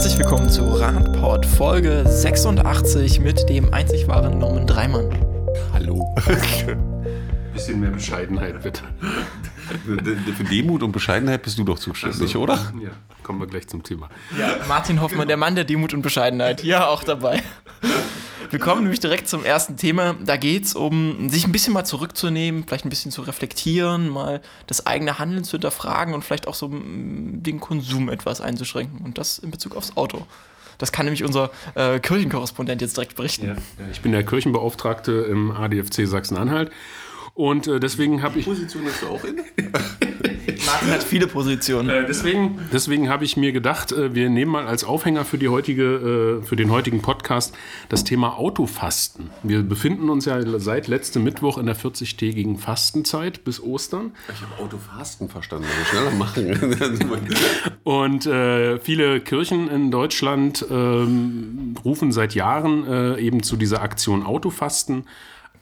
Herzlich willkommen zu Radport Folge 86 mit dem einzig wahren Norman Dreimann. Hallo. Bisschen mehr Bescheidenheit, bitte. Für Demut und Bescheidenheit bist du doch zuständig, Also, oder? Ja, kommen wir gleich zum Thema. Ja, Martin Hoffmann, der Mann der Demut und Bescheidenheit, hier auch dabei. Wir kommen nämlich direkt zum ersten Thema. Da geht es um sich ein bisschen mal zurückzunehmen, vielleicht ein bisschen zu reflektieren, mal das eigene Handeln zu hinterfragen und vielleicht auch so mm, den Konsum etwas einzuschränken. Und das in Bezug aufs Auto. Das kann nämlich unser äh, Kirchenkorrespondent jetzt direkt berichten. Ja, ich bin der Kirchenbeauftragte im ADFC Sachsen-Anhalt. Und äh, deswegen habe ich. Position hast du auch in? Martin hat viele Positionen. Äh, deswegen deswegen habe ich mir gedacht, äh, wir nehmen mal als Aufhänger für, die heutige, äh, für den heutigen Podcast das Thema Autofasten. Wir befinden uns ja seit letztem Mittwoch in der 40-tägigen Fastenzeit bis Ostern. Ich habe Autofasten verstanden, aber schneller machen. Und äh, viele Kirchen in Deutschland ähm, rufen seit Jahren äh, eben zu dieser Aktion Autofasten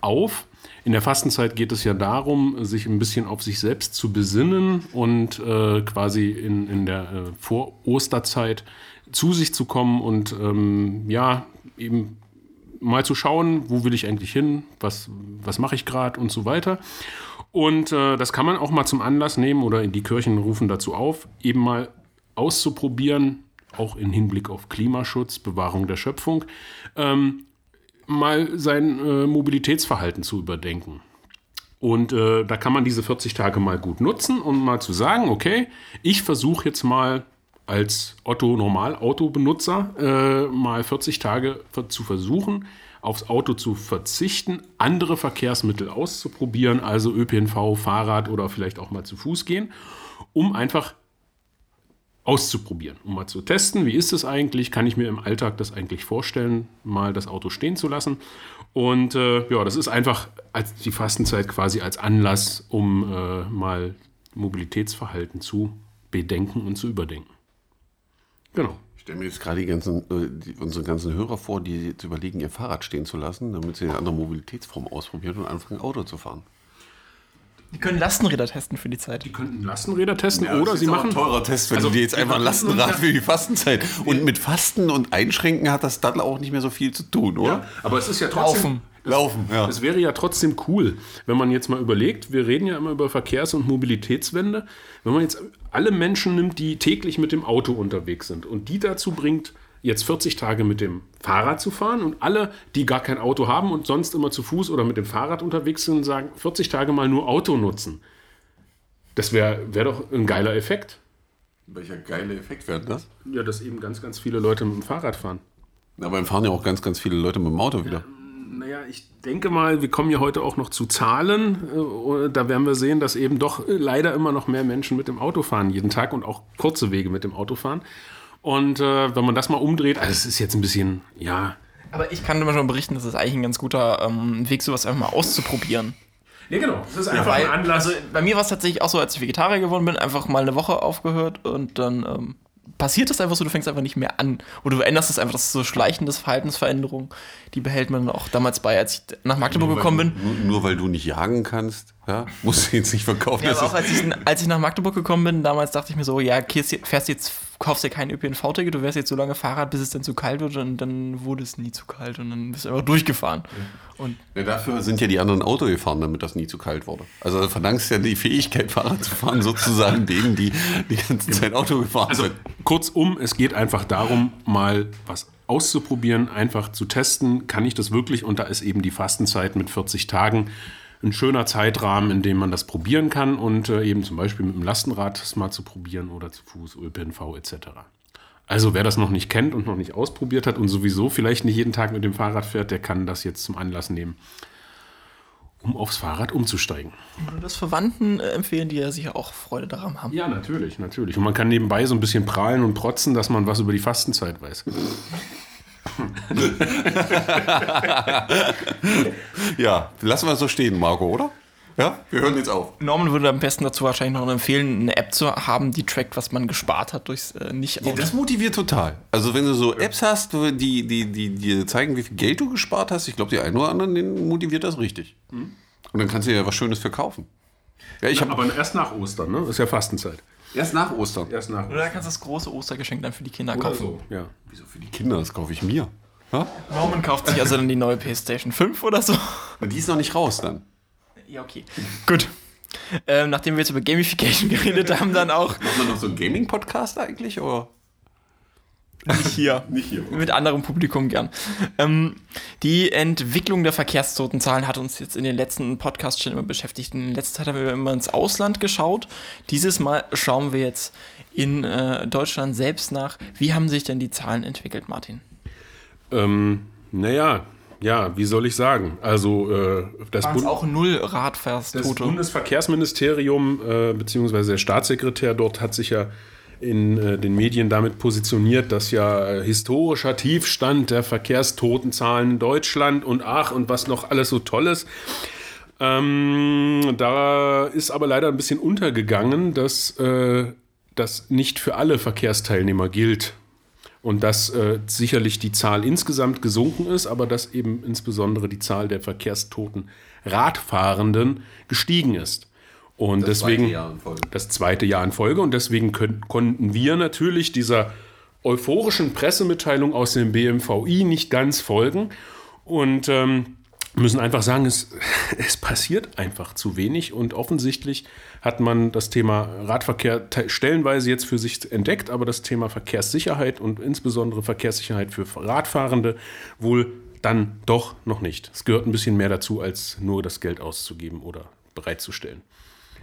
auf. In der Fastenzeit geht es ja darum, sich ein bisschen auf sich selbst zu besinnen und äh, quasi in, in der äh, Vor-Osterzeit zu sich zu kommen und ähm, ja, eben mal zu schauen, wo will ich eigentlich hin, was, was mache ich gerade und so weiter. Und äh, das kann man auch mal zum Anlass nehmen oder die Kirchen rufen dazu auf, eben mal auszuprobieren, auch im Hinblick auf Klimaschutz, Bewahrung der Schöpfung, ähm, mal sein äh, Mobilitätsverhalten zu überdenken. Und äh, da kann man diese 40 Tage mal gut nutzen, um mal zu sagen, okay, ich versuche jetzt mal als Otto Normal-Autobenutzer äh, mal 40 Tage zu versuchen, aufs Auto zu verzichten, andere Verkehrsmittel auszuprobieren, also ÖPNV, Fahrrad oder vielleicht auch mal zu Fuß gehen, um einfach auszuprobieren, um mal zu testen, wie ist es eigentlich, kann ich mir im Alltag das eigentlich vorstellen, mal das Auto stehen zu lassen. Und äh, ja, das ist einfach als die Fastenzeit quasi als Anlass, um äh, mal Mobilitätsverhalten zu bedenken und zu überdenken. Genau. Ich stelle mir jetzt gerade ganzen, äh, unsere ganzen Hörer vor, die jetzt überlegen, ihr Fahrrad stehen zu lassen, damit sie eine andere Mobilitätsform ausprobieren und anfangen, Auto zu fahren. Die können Lastenräder testen für die Zeit. Die könnten Lastenräder testen oder das sie ist aber machen. ein teurer Test, wenn Also, du dir jetzt einfach ein machen Lastenrad ja- für die Fastenzeit. Und mit Fasten und Einschränken hat das dann auch nicht mehr so viel zu tun, oder? Ja, aber es ist ja trotzdem. Laufen. Laufen, ja. Es wäre ja trotzdem cool, wenn man jetzt mal überlegt, wir reden ja immer über Verkehrs- und Mobilitätswende, wenn man jetzt alle Menschen nimmt, die täglich mit dem Auto unterwegs sind und die dazu bringt, jetzt 40 Tage mit dem Fahrrad zu fahren und alle, die gar kein Auto haben und sonst immer zu Fuß oder mit dem Fahrrad unterwegs sind, sagen 40 Tage mal nur Auto nutzen. Das wäre wär doch ein geiler Effekt. Welcher geile Effekt wäre das? Ja, dass eben ganz, ganz viele Leute mit dem Fahrrad fahren. Aber dann fahren ja auch ganz, ganz viele Leute mit dem Auto wieder. Naja, ich denke mal, wir kommen ja heute auch noch zu Zahlen. Äh, Da werden wir sehen, dass eben doch leider immer noch mehr Menschen mit dem Auto fahren jeden Tag und auch kurze Wege mit dem Auto fahren. Und äh, wenn man das mal umdreht, also es ist jetzt ein bisschen, ja. Aber ich kann immer schon berichten, das ist eigentlich ein ganz guter ähm, Weg, sowas einfach mal auszuprobieren. Ja, genau. Das ist Weil, also bei mir war es tatsächlich auch so, als ich Vegetarier geworden bin, einfach mal eine Woche aufgehört und dann ähm, passiert es einfach so, du fängst einfach nicht mehr an. Oder du änderst es einfach, das ist so schleichendes Verhaltensveränderung, die behält man auch damals bei, als ich nach Magdeburg gekommen bin. Nur, nur weil du nicht jagen kannst, ja, musst du jetzt nicht verkaufen. Ja, aber auch als ich, als ich nach Magdeburg gekommen bin, damals dachte ich mir so, ja, fährst jetzt, kaufst dir kein ÖPNV-Ticket, du fährst jetzt so lange Fahrrad, bis es dann zu kalt wird und dann wurde es nie zu kalt und dann bist du einfach durchgefahren. Und Ja, dafür sind ja die anderen Auto gefahren, damit das nie zu kalt wurde. Also du verdankst ja die Fähigkeit, Fahrrad zu fahren, sozusagen denen, die die ganze Zeit Auto gefahren Also sind. kurzum, es geht einfach darum, mal was auszuprobieren, einfach zu testen, kann ich das wirklich? Und da ist eben die Fastenzeit mit 40 Tagen ein schöner Zeitrahmen, in dem man das probieren kann und äh, eben zum Beispiel mit dem Lastenrad das mal zu probieren oder zu Fuß, ÖPNV etc. Also wer das noch nicht kennt und noch nicht ausprobiert hat und sowieso vielleicht nicht jeden Tag mit dem Fahrrad fährt, der kann das jetzt zum Anlass nehmen, um aufs Fahrrad umzusteigen. würde das Verwandten äh, empfehlen, die ja sicher auch Freude daran haben. Ja, natürlich, natürlich. Und man kann nebenbei so ein bisschen prahlen und protzen, dass man was über die Fastenzeit weiß. Ja, lassen wir es so stehen, Marco, oder? Ja, wir hören jetzt auf. Norman würde am besten dazu wahrscheinlich noch empfehlen, eine App zu haben, die trackt, was man gespart hat durchs äh, nicht Ja, das motiviert total. Also wenn du so Apps hast, die, die, die, die zeigen, wie viel Geld du gespart hast, ich glaube, die einen oder anderen, den motiviert das richtig. Und dann kannst du ja was Schönes verkaufen. Ja, ich habe Aber erst nach Ostern, ne? Das ist ja Fastenzeit. Erst nach Ostern. Erst nach. Oder kannst du das große Ostergeschenk dann für die Kinder kaufen. so. Ja. Wieso für die Kinder? Das kaufe ich mir. Norman kauft sich also dann die neue PlayStation 5 oder so. Die ist noch nicht raus dann. Ja, okay. Gut. Ähm, nachdem wir jetzt über Gamification geredet haben, dann auch Macht man noch so einen Gaming-Podcast eigentlich? Oder? Nicht hier. Nicht hier. Mit anderem Publikum gern. Ähm, die Entwicklung der Verkehrstotenzahlen hat uns jetzt in den letzten Podcasts schon immer beschäftigt. In letzter Zeit haben wir immer ins Ausland geschaut. Dieses Mal schauen wir jetzt in äh, Deutschland selbst nach. Wie haben sich denn die Zahlen entwickelt, Martin? Ähm, naja, ja, wie soll ich sagen? Also äh, das, Bund auch null das Radverkehrstote? Bundesverkehrsministerium äh, beziehungsweise der Staatssekretär dort hat sich ja in äh, den Medien damit positioniert, dass ja äh, historischer Tiefstand der Verkehrstotenzahlen in Deutschland und ach und was noch alles so Tolles. Ähm, da ist aber leider ein bisschen untergegangen, dass äh, das nicht für alle Verkehrsteilnehmer gilt. Und dass äh, sicherlich die Zahl insgesamt gesunken ist, aber dass eben insbesondere die Zahl der verkehrstoten Radfahrenden gestiegen ist. Und Das deswegen zweite Jahr in Folge. das zweite Jahr in Folge. Und deswegen können, konnten wir natürlich dieser euphorischen Pressemitteilung aus dem BMVI nicht ganz folgen. Und ähm, müssen einfach sagen, es, es passiert einfach zu wenig. Und offensichtlich hat man das Thema Radverkehr te- stellenweise jetzt für sich entdeckt, aber das Thema Verkehrssicherheit und insbesondere Verkehrssicherheit für Radfahrende wohl dann doch noch nicht. Es gehört ein bisschen mehr dazu, als nur das Geld auszugeben oder bereitzustellen.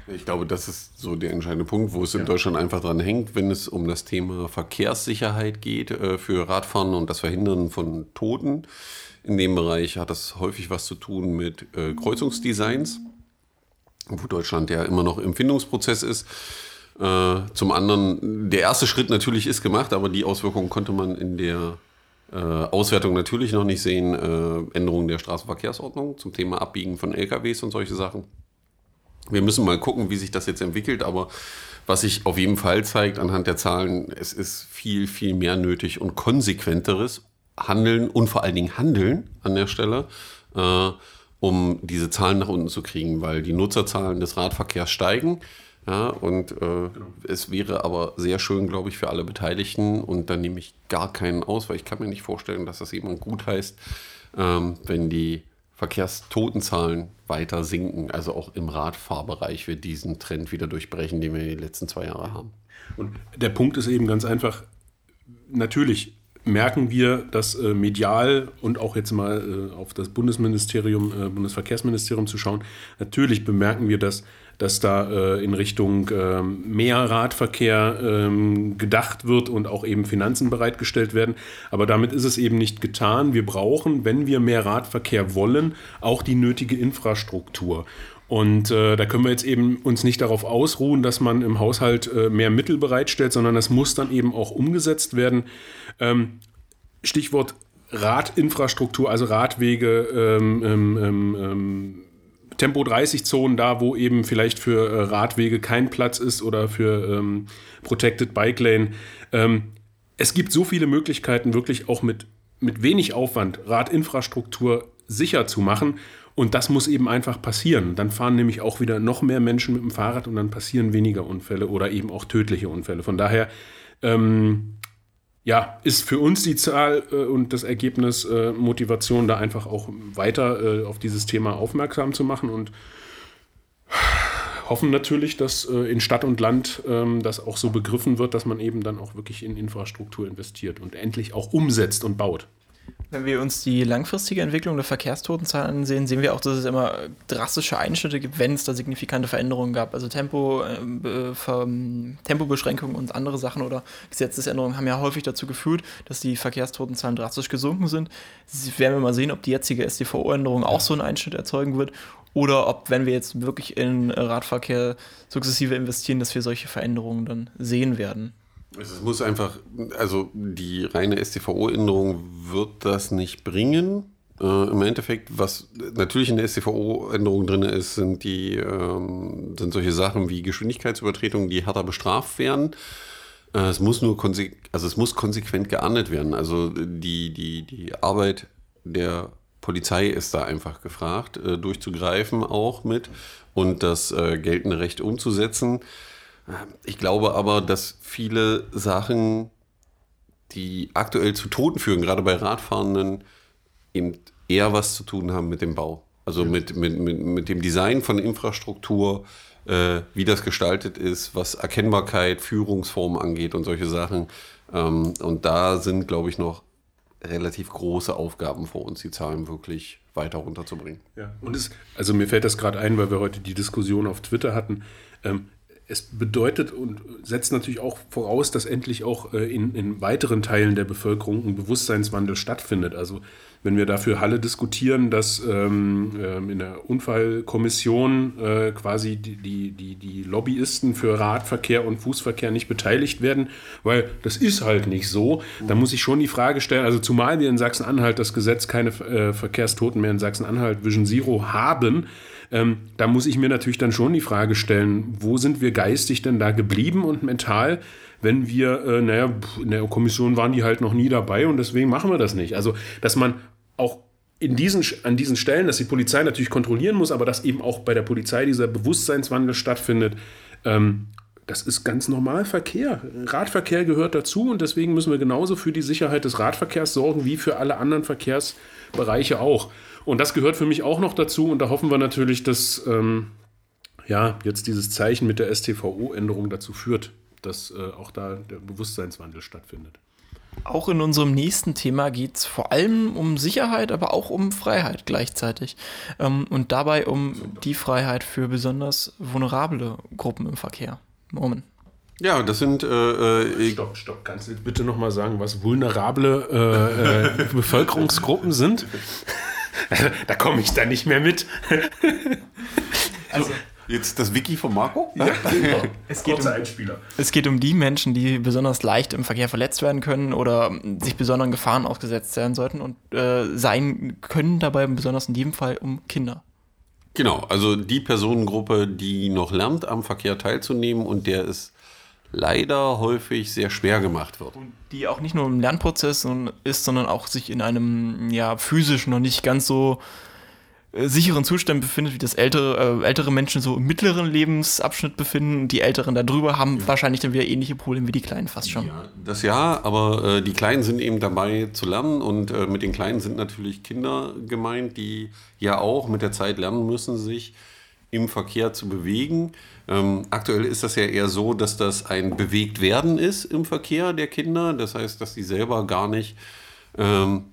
Ich glaube, das ist so der entscheidende Punkt, wo es in Deutschland einfach dran hängt, wenn es um das Thema Verkehrssicherheit geht äh, für Radfahren und das Verhindern von Toten. In dem Bereich hat das häufig was zu tun mit äh, Kreuzungsdesigns, wo Deutschland ja immer noch im Findungsprozess ist. Äh, zum anderen, der erste Schritt natürlich ist gemacht, aber die Auswirkungen konnte man in der äh, Auswertung natürlich noch nicht sehen. Äh, Änderungen der Straßenverkehrsordnung zum Thema Abbiegen von LKWs und solche Sachen. Wir müssen mal gucken, wie sich das jetzt entwickelt, aber was sich auf jeden Fall zeigt anhand der Zahlen, es ist viel, viel mehr nötig und konsequenteres Handeln und vor allen Dingen Handeln an der Stelle, äh, um diese Zahlen nach unten zu kriegen, weil die Nutzerzahlen des Radverkehrs steigen. Ja, und äh, es wäre aber sehr schön, glaube ich, für alle Beteiligten und dann nehme ich gar keinen aus, weil ich kann mir nicht vorstellen, dass das jemand gut heißt, ähm, wenn die Verkehrstotenzahlen weiter sinken. Also auch im Radfahrbereich wird diesen Trend wieder durchbrechen, den wir die letzten zwei Jahre haben. Und der Punkt ist eben ganz einfach, natürlich merken wir, dass äh, medial und auch jetzt mal äh, auf das Bundesministerium, äh, Bundesverkehrsministerium zu schauen, natürlich bemerken wir, dass, dass da äh, in Richtung ähm, mehr Radverkehr ähm, gedacht wird und auch eben Finanzen bereitgestellt werden. Aber damit ist es eben nicht getan. Wir brauchen, wenn wir mehr Radverkehr wollen, auch die nötige Infrastruktur. Und äh, da können wir jetzt eben uns nicht darauf ausruhen, dass man im Haushalt äh, mehr Mittel bereitstellt, sondern das muss dann eben auch umgesetzt werden. Ähm, Stichwort Radinfrastruktur, also Radwege, ähm, ähm, ähm, ähm, Tempo 30 Zonen da, wo eben vielleicht für äh, Radwege kein Platz ist oder für ähm, Protected Bike Lane. Ähm, es gibt so viele Möglichkeiten, wirklich auch mit, mit wenig Aufwand Radinfrastruktur sicher zu machen. Und das muss eben einfach passieren. Dann fahren nämlich auch wieder noch mehr Menschen mit dem Fahrrad und dann passieren weniger Unfälle oder eben auch tödliche Unfälle. Von daher, ähm, ja, ist für uns die Zahl äh, und das Ergebnis äh, Motivation, da einfach auch weiter äh, auf dieses Thema aufmerksam zu machen und hoffen natürlich, dass äh, in Stadt und Land ähm, das auch so begriffen wird, dass man eben dann auch wirklich in Infrastruktur investiert und endlich auch umsetzt und baut. Wenn wir uns die langfristige Entwicklung der Verkehrstotenzahlen ansehen, sehen wir auch, dass es immer drastische Einschnitte gibt, wenn es da signifikante Veränderungen gab. Also Tempo, äh, Be- Ver- Tempobeschränkungen und andere Sachen oder Gesetzesänderungen haben ja häufig dazu geführt, dass die Verkehrstotenzahlen drastisch gesunken sind. Sie- Werden wir mal sehen, ob die jetzige SDVO-Änderung auch so einen Einschnitt erzeugen wird oder ob, wenn wir jetzt wirklich in äh, Radverkehr sukzessive investieren, dass wir solche Veränderungen dann sehen werden. Es muss einfach, also die reine STVO-Änderung wird das nicht bringen. Äh, Im Endeffekt, was natürlich in der STVO-Änderung drin ist, sind die ähm, sind solche Sachen wie Geschwindigkeitsübertretungen, die härter bestraft werden. Äh, es muss nur also es muss konsequent geahndet werden. Also die, die, die Arbeit der Polizei ist da einfach gefragt, äh, durchzugreifen auch mit und das äh, geltende Recht umzusetzen. Ich glaube aber, dass viele Sachen, die aktuell zu Toten führen, gerade bei Radfahrenden, eben eher was zu tun haben mit dem Bau. Also mit, mit, mit, mit dem Design von Infrastruktur, äh, wie das gestaltet ist, was Erkennbarkeit, Führungsform angeht und solche Sachen. Ähm, und da sind, glaube ich, noch relativ große Aufgaben vor uns, die Zahlen wirklich weiter runterzubringen. Ja, und es, also mir fällt das gerade ein, weil wir heute die Diskussion auf Twitter hatten. Ähm, es bedeutet und setzt natürlich auch voraus, dass endlich auch äh, in, in weiteren Teilen der Bevölkerung ein Bewusstseinswandel stattfindet. Also wenn wir dafür Halle diskutieren, dass ähm, ähm, in der Unfallkommission äh, quasi die, die, die, Lobbyisten für Radverkehr und Fußverkehr nicht beteiligt werden, weil das ist halt nicht so, da muss ich schon die Frage stellen, also zumal wir in Sachsen-Anhalt das Gesetz keine äh, Verkehrstoten mehr in Sachsen-Anhalt Vision Zero haben, ähm, da muss ich mir natürlich dann schon die Frage stellen, wo sind wir geistig denn da geblieben und mental? wenn wir, äh, naja, in der Kommission waren die halt noch nie dabei und deswegen machen wir das nicht. Also, dass man auch in diesen, an diesen Stellen, dass die Polizei natürlich kontrollieren muss, aber dass eben auch bei der Polizei dieser Bewusstseinswandel stattfindet, ähm, das ist ganz normal Verkehr. Radverkehr gehört dazu und deswegen müssen wir genauso für die Sicherheit des Radverkehrs sorgen wie für alle anderen Verkehrsbereiche auch. Und das gehört für mich auch noch dazu und da hoffen wir natürlich, dass ähm, ja, jetzt dieses Zeichen mit der STVO-Änderung dazu führt, dass äh, auch da der Bewusstseinswandel stattfindet. Auch in unserem nächsten Thema geht es vor allem um Sicherheit, aber auch um Freiheit gleichzeitig. Ähm, und dabei um die Freiheit für besonders vulnerable Gruppen im Verkehr. Moment. Ja, das sind. Äh, äh, stopp, stopp. Kannst du bitte nochmal sagen, was vulnerable äh, äh Bevölkerungsgruppen sind? Da komme ich dann nicht mehr mit. also, Jetzt das Wiki von Marco? Ja, genau. es, geht um, Einspieler. es geht um die Menschen, die besonders leicht im Verkehr verletzt werden können oder sich besonderen Gefahren ausgesetzt sein sollten und äh, sein können dabei besonders in diesem Fall um Kinder. Genau, also die Personengruppe, die noch lernt, am Verkehr teilzunehmen und der es leider häufig sehr schwer gemacht wird. Und die auch nicht nur im Lernprozess ist, sondern auch sich in einem ja, physisch noch nicht ganz so äh, sicheren Zustand befindet, wie das ältere, äh, ältere Menschen so im mittleren Lebensabschnitt befinden. Die Älteren darüber haben ja. wahrscheinlich dann wieder ähnliche Probleme wie die Kleinen fast schon. Ja, das ja, aber äh, die Kleinen sind eben dabei zu lernen und äh, mit den Kleinen sind natürlich Kinder gemeint, die ja auch mit der Zeit lernen müssen, sich im Verkehr zu bewegen. Ähm, aktuell ist das ja eher so, dass das ein Bewegtwerden ist im Verkehr der Kinder. Das heißt, dass die selber gar nicht ähm,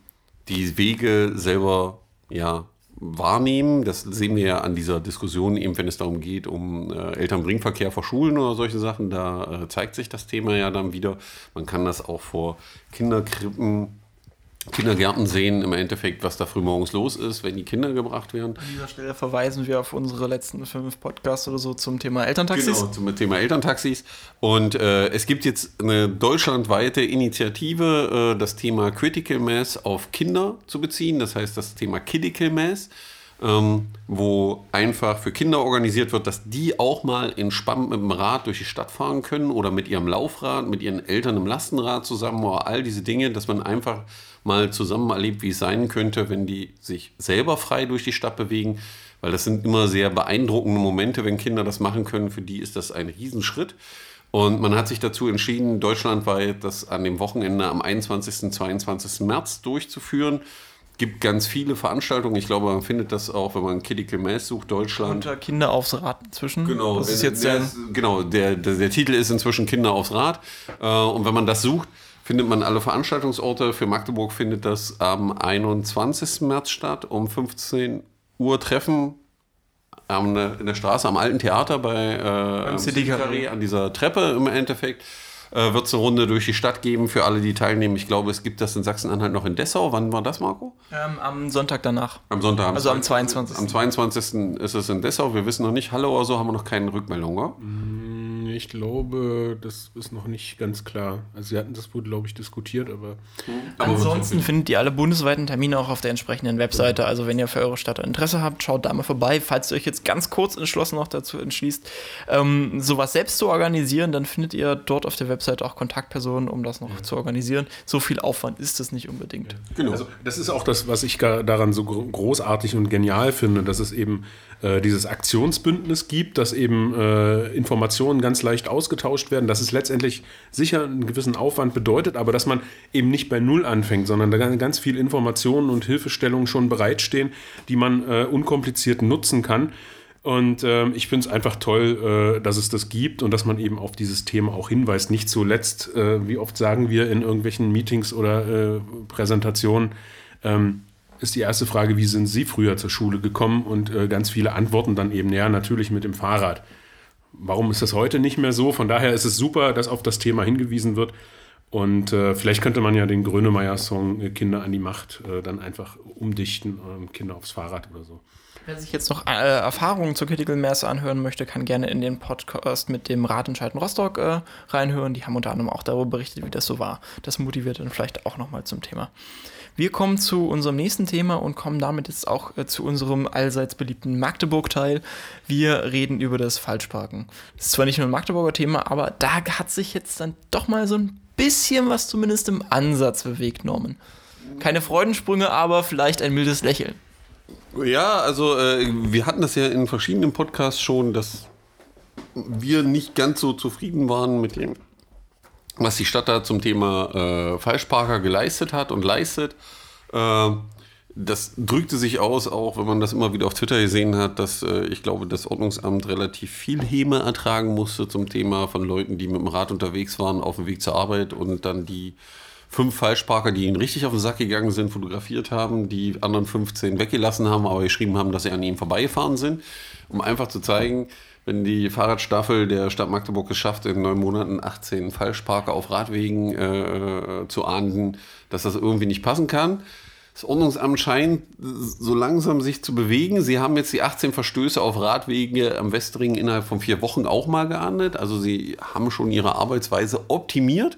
die Wege selber ja, wahrnehmen. Das sehen wir ja an dieser Diskussion, eben wenn es darum geht, um äh, Elternbringverkehr vor Schulen oder solche Sachen. Da äh, zeigt sich das Thema ja dann wieder. Man kann das auch vor Kinderkrippen Kindergärten sehen im Endeffekt, was da frühmorgens los ist, wenn die Kinder gebracht werden. An dieser Stelle verweisen wir auf unsere letzten fünf Podcasts oder so zum Thema Elterntaxis. Genau, zum Thema Elterntaxis. Und äh, es gibt jetzt eine deutschlandweite Initiative, äh, das Thema Critical Mass auf Kinder zu beziehen. Das heißt, das Thema Critical Mass. Ähm, wo einfach für Kinder organisiert wird, dass die auch mal entspannt mit dem Rad durch die Stadt fahren können oder mit ihrem Laufrad, mit ihren Eltern im Lastenrad zusammen oder all diese Dinge, dass man einfach mal zusammen erlebt, wie es sein könnte, wenn die sich selber frei durch die Stadt bewegen. Weil das sind immer sehr beeindruckende Momente, wenn Kinder das machen können. Für die ist das ein Riesenschritt. Und man hat sich dazu entschieden, deutschlandweit das an dem Wochenende am 21. und 22. März durchzuführen. Gibt ganz viele Veranstaltungen. Ich glaube, man findet das auch, wenn man Critical Mass sucht, Deutschland. Unter Kinder aufs Rad inzwischen. Genau, das ist jetzt der, der, genau der, der, der, Titel ist inzwischen Kinder aufs Rad. Äh, und wenn man das sucht, findet man alle Veranstaltungsorte. Für Magdeburg findet das am 21. März statt, um 15 Uhr Treffen in der Straße am Alten Theater bei äh, City Carré an dieser Treppe im Endeffekt. Äh, wird es eine Runde durch die Stadt geben für alle, die teilnehmen. Ich glaube, es gibt das in Sachsen-Anhalt noch in Dessau. Wann war das, Marco? Ähm, am Sonntag danach. Am Sonntag. Am also am 22. Am 22. ist es in Dessau. Wir wissen noch nicht, Hallo oder so, haben wir noch keine Rückmeldung, oder? Mhm ich glaube, das ist noch nicht ganz klar. Also sie hatten das wohl, glaube ich, diskutiert, aber. aber Ansonsten findet ihr alle bundesweiten Termine auch auf der entsprechenden Webseite. Also wenn ihr für eure Stadt Interesse habt, schaut da mal vorbei. Falls ihr euch jetzt ganz kurz entschlossen noch dazu entschließt, ähm, sowas selbst zu organisieren, dann findet ihr dort auf der Webseite auch Kontaktpersonen, um das noch ja. zu organisieren. So viel Aufwand ist es nicht unbedingt. Ja. Genau. Also das ist auch das, was ich daran so großartig und genial finde, dass es eben äh, dieses Aktionsbündnis gibt, das eben äh, Informationen ganz leicht ausgetauscht werden, dass es letztendlich sicher einen gewissen Aufwand bedeutet, aber dass man eben nicht bei Null anfängt, sondern da ganz viel Informationen und Hilfestellungen schon bereitstehen, die man äh, unkompliziert nutzen kann. Und äh, ich finde es einfach toll, äh, dass es das gibt und dass man eben auf dieses Thema auch hinweist. Nicht zuletzt, äh, wie oft sagen wir in irgendwelchen Meetings oder äh, Präsentationen, ähm, ist die erste Frage, wie sind Sie früher zur Schule gekommen? Und äh, ganz viele antworten dann eben, ja, natürlich mit dem Fahrrad. Warum ist das heute nicht mehr so? Von daher ist es super, dass auf das Thema hingewiesen wird. Und äh, vielleicht könnte man ja den Grönemeyer-Song äh, Kinder an die Macht äh, dann einfach umdichten, ähm, Kinder aufs Fahrrad oder so. Wer sich jetzt noch äh, Erfahrungen zur Critical Mass anhören möchte, kann gerne in den Podcast mit dem Ratentscheiden Rostock äh, reinhören. Die haben unter anderem auch darüber berichtet, wie das so war. Das motiviert dann vielleicht auch nochmal zum Thema. Wir kommen zu unserem nächsten Thema und kommen damit jetzt auch äh, zu unserem allseits beliebten Magdeburg-Teil. Wir reden über das Falschparken. Das ist zwar nicht nur ein Magdeburger Thema, aber da hat sich jetzt dann doch mal so ein bisschen was zumindest im Ansatz bewegt, Norman. Keine Freudensprünge, aber vielleicht ein mildes Lächeln. Ja, also äh, wir hatten das ja in verschiedenen Podcasts schon, dass wir nicht ganz so zufrieden waren mit dem, was die Stadt da zum Thema äh, Falschparker geleistet hat und leistet. Äh, das drückte sich aus, auch wenn man das immer wieder auf Twitter gesehen hat, dass äh, ich glaube, das Ordnungsamt relativ viel Häme ertragen musste zum Thema von Leuten, die mit dem Rad unterwegs waren auf dem Weg zur Arbeit und dann die fünf Falschparker, die ihnen richtig auf den Sack gegangen sind, fotografiert haben, die anderen 15 weggelassen haben, aber geschrieben haben, dass sie an ihnen vorbeigefahren sind, um einfach zu zeigen, wenn die Fahrradstaffel der Stadt Magdeburg es schafft, in neun Monaten 18 Falschparker auf Radwegen äh, zu ahnden, dass das irgendwie nicht passen kann. Das Ordnungsamt scheint so langsam sich zu bewegen. Sie haben jetzt die 18 Verstöße auf Radwege am Westring innerhalb von vier Wochen auch mal geahndet. Also sie haben schon ihre Arbeitsweise optimiert.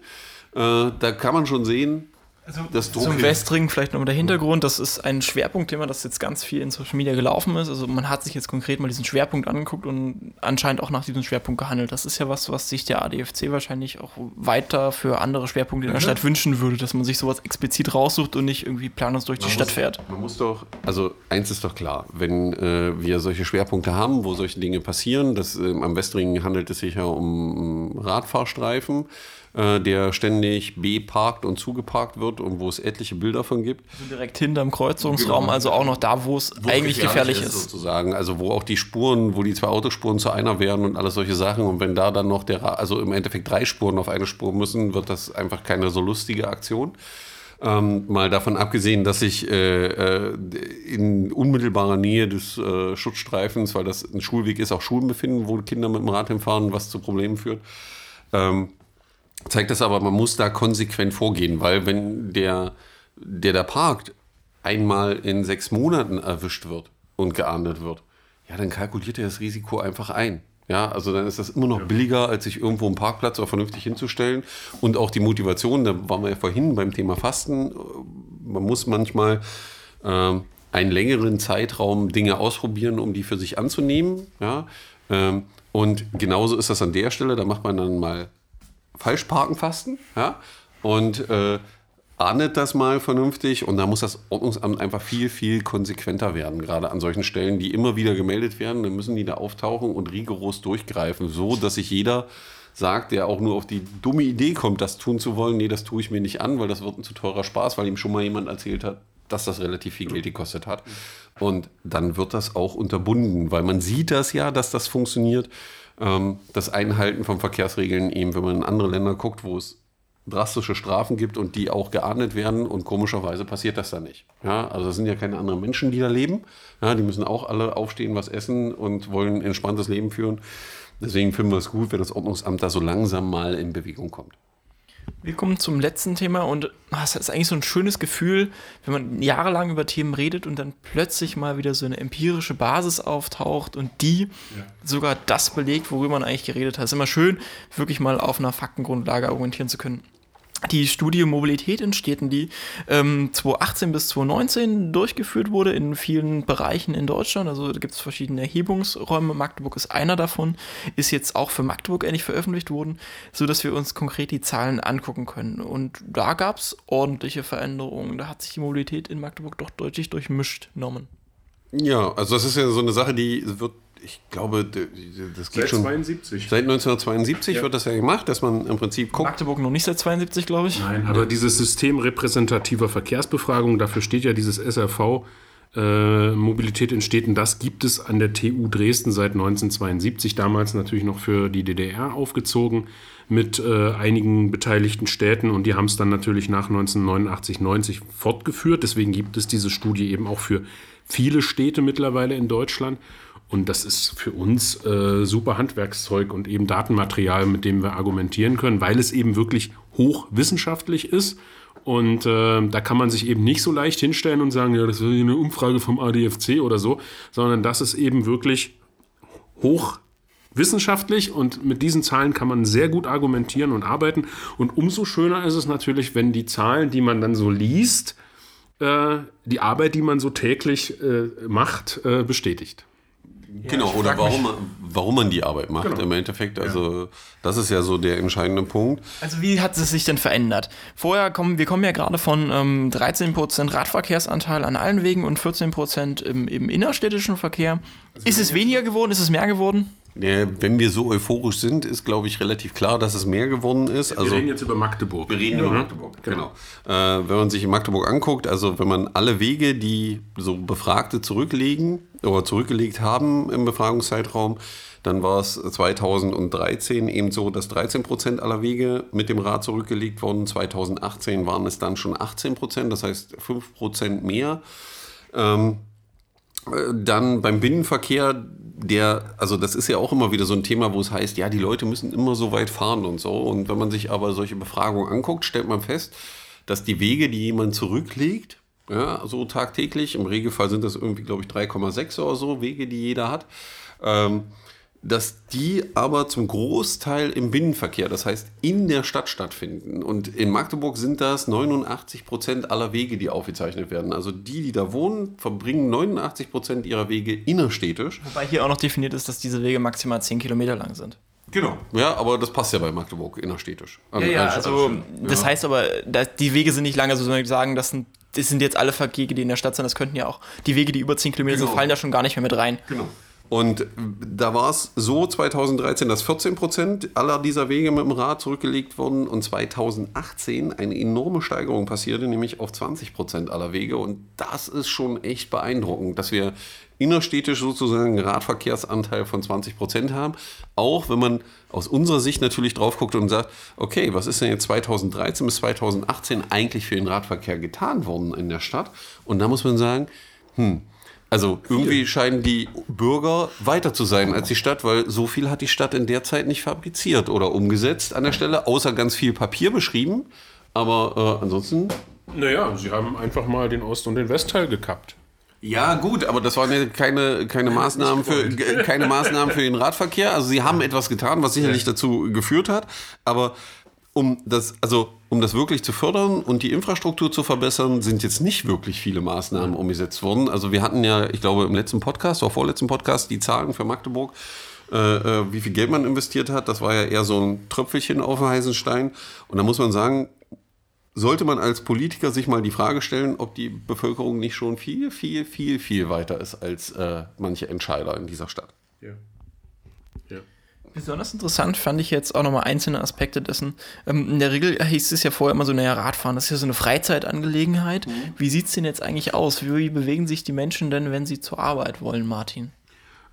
Äh, da kann man schon sehen, also das zum Westring vielleicht nochmal der Hintergrund, das ist ein Schwerpunktthema, das jetzt ganz viel in Social Media gelaufen ist. Also man hat sich jetzt konkret mal diesen Schwerpunkt angeguckt und anscheinend auch nach diesem Schwerpunkt gehandelt. Das ist ja was, was sich der ADFC wahrscheinlich auch weiter für andere Schwerpunkte in der mhm. Stadt wünschen würde, dass man sich sowas explizit raussucht und nicht irgendwie planlos durch die man Stadt muss, fährt. Man muss doch, also eins ist doch klar, wenn äh, wir solche Schwerpunkte haben, wo solche Dinge passieren, das, äh, am Westring handelt es sich ja um Radfahrstreifen, äh, der ständig beparkt und zugeparkt wird und wo es etliche Bilder von gibt. Also direkt hinterm Kreuzungsraum, genau. also auch noch da, wo es eigentlich gefährlich ist. Sozusagen. Also wo auch die Spuren, wo die zwei Autospuren zu einer werden und alles solche Sachen. Und wenn da dann noch der, also im Endeffekt drei Spuren auf eine Spur müssen, wird das einfach keine so lustige Aktion. Ähm, mal davon abgesehen, dass ich äh, äh, in unmittelbarer Nähe des äh, Schutzstreifens, weil das ein Schulweg ist, auch Schulen befinden, wo Kinder mit dem Rad hinfahren, was zu Problemen führt. Ähm, zeigt das aber, man muss da konsequent vorgehen, weil wenn der, der da parkt, einmal in sechs Monaten erwischt wird und geahndet wird, ja, dann kalkuliert er das Risiko einfach ein. Ja, also dann ist das immer noch billiger, als sich irgendwo einen Parkplatz auch vernünftig hinzustellen. Und auch die Motivation, da waren wir ja vorhin beim Thema Fasten. Man muss manchmal äh, einen längeren Zeitraum Dinge ausprobieren, um die für sich anzunehmen. Ja, ähm, und genauso ist das an der Stelle. Da macht man dann mal Falschparkenfasten, ja, und äh, ahndet das mal vernünftig und da muss das Ordnungsamt einfach viel, viel konsequenter werden, gerade an solchen Stellen, die immer wieder gemeldet werden, dann müssen die da auftauchen und rigoros durchgreifen, so dass sich jeder sagt, der auch nur auf die dumme Idee kommt, das tun zu wollen, nee, das tue ich mir nicht an, weil das wird ein zu teurer Spaß, weil ihm schon mal jemand erzählt hat, dass das relativ viel Geld gekostet hat. Und dann wird das auch unterbunden, weil man sieht das ja, dass das funktioniert ähm, das Einhalten von Verkehrsregeln eben, wenn man in andere Länder guckt, wo es drastische Strafen gibt und die auch geahndet werden und komischerweise passiert das dann nicht. Ja, also das sind ja keine anderen Menschen, die da leben. Ja, die müssen auch alle aufstehen, was essen und wollen ein entspanntes Leben führen. Deswegen finden wir es gut, wenn das Ordnungsamt da so langsam mal in Bewegung kommt. Wir kommen zum letzten Thema und es ist eigentlich so ein schönes Gefühl, wenn man jahrelang über Themen redet und dann plötzlich mal wieder so eine empirische Basis auftaucht und die ja. sogar das belegt, worüber man eigentlich geredet hat. Es ist immer schön, wirklich mal auf einer Faktengrundlage argumentieren zu können die Studie Mobilität in Städten, die ähm, 2018 bis 2019 durchgeführt wurde in vielen Bereichen in Deutschland. Also da gibt es verschiedene Erhebungsräume. Magdeburg ist einer davon, ist jetzt auch für Magdeburg endlich veröffentlicht worden, sodass wir uns konkret die Zahlen angucken können. Und da gab es ordentliche Veränderungen. Da hat sich die Mobilität in Magdeburg doch deutlich durchmischt, Norman. Ja, also das ist ja so eine Sache, die wird ich glaube, das geht Seit schon. 72. Seit 1972 wird das ja gemacht, dass man im Prinzip guckt. Magdeburg noch nicht seit 72, glaube ich. Nein, aber dieses System repräsentativer Verkehrsbefragung, dafür steht ja dieses SRV, äh, Mobilität in Städten, das gibt es an der TU Dresden seit 1972, damals natürlich noch für die DDR aufgezogen mit äh, einigen beteiligten Städten und die haben es dann natürlich nach 1989, 90 fortgeführt. Deswegen gibt es diese Studie eben auch für viele Städte mittlerweile in Deutschland. Und das ist für uns äh, super Handwerkszeug und eben Datenmaterial, mit dem wir argumentieren können, weil es eben wirklich hochwissenschaftlich ist. Und äh, da kann man sich eben nicht so leicht hinstellen und sagen, ja, das ist eine Umfrage vom ADFC oder so, sondern das ist eben wirklich hochwissenschaftlich und mit diesen Zahlen kann man sehr gut argumentieren und arbeiten. Und umso schöner ist es natürlich, wenn die Zahlen, die man dann so liest, äh, die Arbeit, die man so täglich äh, macht, äh, bestätigt. Genau, oder warum man, warum man die Arbeit macht Genau. im Endeffekt. Also das ist ja so der entscheidende Punkt. Also wie hat es sich denn verändert? Vorher kommen, wir kommen ja gerade von ähm, 13% Radverkehrsanteil an allen Wegen und 14% im, im innerstädtischen Verkehr. ist es weniger geworden? Ist es mehr geworden? Wenn wir so euphorisch sind, ist, glaube ich, relativ klar, dass es mehr geworden ist. Wir Also reden jetzt über Magdeburg. Wir reden über Magdeburg, genau. Äh, wenn man sich in Magdeburg anguckt, also wenn man alle Wege, die so Befragte zurücklegen oder zurückgelegt haben im Befragungszeitraum, dann war es 2013 eben so, dass 13 Prozent aller Wege mit dem Rad zurückgelegt wurden. 2018 waren es dann schon 18 Prozent, das heißt 5 Prozent mehr. Ähm, äh, dann beim Binnenverkehr, der, also das ist ja auch immer wieder so ein Thema, wo es heißt, ja, die Leute müssen immer so weit fahren und so. Und wenn man sich aber solche Befragungen anguckt, stellt man fest, dass die Wege, die jemand zurücklegt, ja, so tagtäglich, im Regelfall sind das irgendwie, glaube ich, 3,6 oder so Wege, die jeder hat, ähm, dass die aber zum Großteil im Binnenverkehr, das heißt in der Stadt stattfinden. Und in Magdeburg sind das 89 Prozent aller Wege, die aufgezeichnet werden. Also die, die da wohnen, verbringen 89 Prozent ihrer Wege innerstädtisch. Wobei hier auch noch definiert ist, dass diese Wege maximal 10 Kilometer lang sind. Genau. Ja, aber das passt ja bei Magdeburg innerstädtisch. Ja, ja, an- also das ja. heißt aber, die Wege sind nicht lang, also sondern sagen, das sind, das sind jetzt alle Verkehre, die in der Stadt sind, das könnten ja auch, die Wege, die über 10 Kilometer sind, Genau. fallen da schon gar nicht mehr mit rein. Genau. Und da war es so 2013, dass 14 Prozent aller dieser Wege mit dem Rad zurückgelegt wurden und 2018 eine enorme Steigerung passierte, nämlich auf 20 Prozent aller Wege. Und das ist schon echt beeindruckend, dass wir innerstädtisch sozusagen einen Radverkehrsanteil von 20 Prozent haben. Auch wenn man aus unserer Sicht natürlich drauf guckt und sagt, okay, was ist denn jetzt 2013 bis 2018 eigentlich für den Radverkehr getan worden in der Stadt? Und da muss man sagen, hm, also irgendwie scheinen die Bürger weiter zu sein als die Stadt, weil so viel hat die Stadt in der Zeit nicht fabriziert oder umgesetzt an der Stelle, außer ganz viel Papier beschrieben. Aber äh, ansonsten. Naja, sie haben einfach mal den Ost- und den Westteil gekappt. Ja, gut, aber das waren ja keine, keine, Maßnahmen für, ge- keine Maßnahmen für den Radverkehr. Also sie haben etwas getan, was sicherlich dazu geführt hat. Aber um das, also um das wirklich zu fördern und die Infrastruktur zu verbessern, sind jetzt nicht wirklich viele Maßnahmen umgesetzt worden. Also wir hatten ja, ich glaube, im letzten Podcast oder vorletzten Podcast die Zahlen für Magdeburg, äh, äh, wie viel Geld man investiert hat. Das war ja eher so ein Tröpfelchen auf dem heißen Stein. Und da muss man sagen, sollte man als Politiker sich mal die Frage stellen, ob die Bevölkerung nicht schon viel, viel, viel, viel weiter ist als äh, manche Entscheider in dieser Stadt. Ja. Besonders interessant fand ich jetzt auch nochmal einzelne Aspekte dessen. Ähm, in der Regel hieß es ja vorher immer so, naja, Radfahren, das ist ja so eine Freizeitangelegenheit. Wie sieht es denn jetzt eigentlich aus? Wie bewegen sich die Menschen denn, wenn sie zur Arbeit wollen, Martin?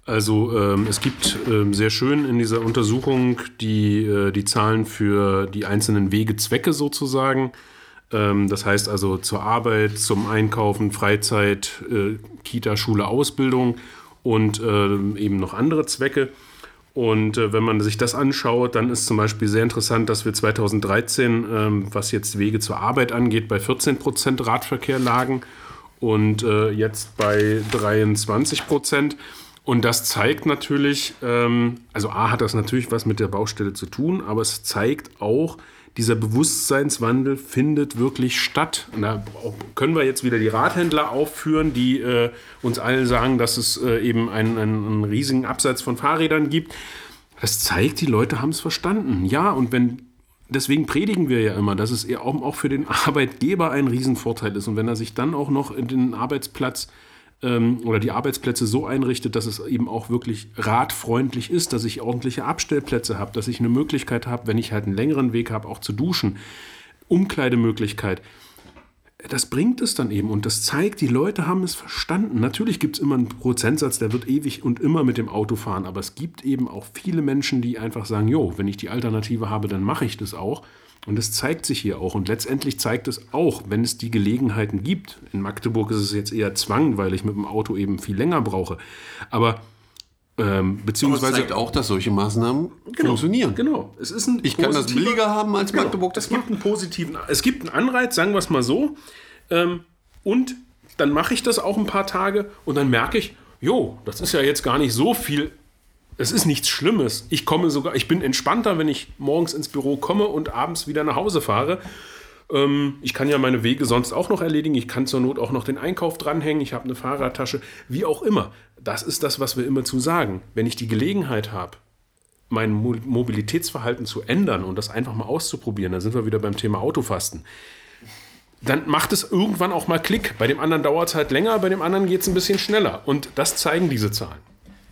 Also ähm, es gibt ähm, sehr schön in dieser Untersuchung die, äh, die Zahlen für die einzelnen Wegezwecke sozusagen. Ähm, das heißt also zur Arbeit, zum Einkaufen, Freizeit, äh, Kita, Schule, Ausbildung und ähm, eben noch andere Zwecke. Und äh, wenn man sich das anschaut, dann ist zum Beispiel sehr interessant, dass wir 2013, ähm, was jetzt Wege zur Arbeit angeht, bei 14 Prozent Radverkehr lagen und äh, jetzt bei 23 Prozent. Und das zeigt natürlich, ähm, also A hat das natürlich was mit der Baustelle zu tun, aber es zeigt auch, dieser Bewusstseinswandel findet wirklich statt. Und da können wir jetzt wieder die Radhändler aufführen, die äh, uns allen sagen, dass es äh, eben einen, einen, riesigen Absatz von Fahrrädern gibt. Das zeigt, die Leute haben es verstanden. Ja, und wenn deswegen predigen wir ja immer, dass es auch auch für den Arbeitgeber ein Riesenvorteil ist. Und wenn er sich dann auch noch in den Arbeitsplatz ähm, oder die Arbeitsplätze so einrichtet, dass es eben auch wirklich radfreundlich ist, dass ich ordentliche Abstellplätze habe, dass ich eine Möglichkeit habe, wenn ich halt einen längeren Weg habe, auch zu duschen. Umkleidemöglichkeit. Das bringt es dann eben und das zeigt, die Leute haben es verstanden. Natürlich gibt es immer einen Prozentsatz, der wird ewig und immer mit dem Auto fahren, aber es gibt eben auch viele Menschen, die einfach sagen, jo, wenn ich die Alternative habe, dann mache ich das auch. Und das zeigt sich hier auch. Und letztendlich zeigt es auch, wenn es die Gelegenheiten gibt. In Magdeburg ist es jetzt eher Zwang, weil ich mit dem Auto eben viel länger brauche. Aber ähm, beziehungsweise. Zeigt auch, dass solche Maßnahmen genau, funktionieren. Genau. Es ist ein ich kann das billiger haben als genau, Magdeburg. Das es gibt einen positiven. Es gibt einen Anreiz, sagen wir es mal so. Ähm, und dann mache ich das auch ein paar Tage und dann merke ich, jo, das ist ja jetzt gar nicht so viel es ist nichts Schlimmes. Ich komme sogar, ich bin entspannter, wenn ich morgens ins Büro komme und abends wieder nach Hause fahre. Ähm, ich kann ja meine Wege sonst auch noch erledigen. Ich kann zur Not auch noch den Einkauf dranhängen. Ich habe eine Fahrradtasche, wie auch immer. Das ist das, was wir immer zu sagen. Wenn ich die Gelegenheit habe, mein Mobilitätsverhalten zu ändern und das einfach mal auszuprobieren, dann sind wir wieder beim Thema Autofasten. Dann macht es irgendwann auch mal Klick. Bei dem anderen dauert es halt länger, bei dem anderen geht es ein bisschen schneller. Und das zeigen diese Zahlen.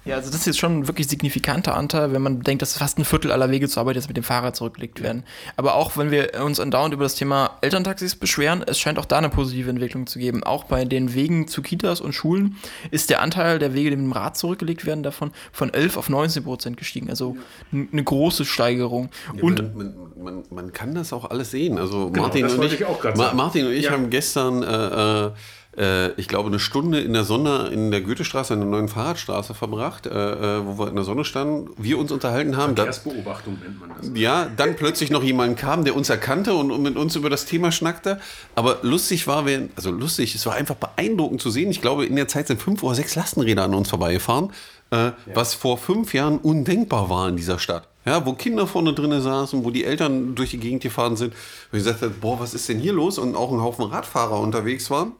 Ja, also das ist jetzt schon ein wirklich signifikanter Anteil, wenn man denkt, dass fast ein Viertel aller Wege zur Arbeit jetzt mit dem Fahrrad zurückgelegt werden. Aber auch wenn wir uns andauernd über das Thema Elterntaxis beschweren, es scheint auch da eine positive Entwicklung zu geben. Auch bei den Wegen zu Kitas und Schulen ist der Anteil der Wege, die mit dem Rad zurückgelegt werden, davon von 11 auf 19 Prozent gestiegen. Also eine große Steigerung. Ja, und man, man, man, kann das auch alles sehen. Also genau, Martin, und ich, ich Martin und ich ja. haben gestern äh, äh ich glaube, eine Stunde in der Sonne in der Goethestraße, in der neuen Fahrradstraße verbracht, äh, äh, wo wir in der Sonne standen, wir uns unterhalten haben. Verkehrsbeobachtung nennt man das. Ja, dann plötzlich noch jemand kam, der uns erkannte und, und mit uns über das Thema schnackte. Aber lustig war, wir, also lustig, es war einfach beeindruckend zu sehen. Ich glaube, in der Zeit sind fünf oder sechs Lastenräder an uns vorbeigefahren, äh, ja. was vor fünf Jahren undenkbar war in dieser Stadt. Ja, wo Kinder vorne drin saßen, wo die Eltern durch die Gegend gefahren sind. Und ich sagte, boah, was ist denn hier los? Und auch ein Haufen Radfahrer unterwegs waren.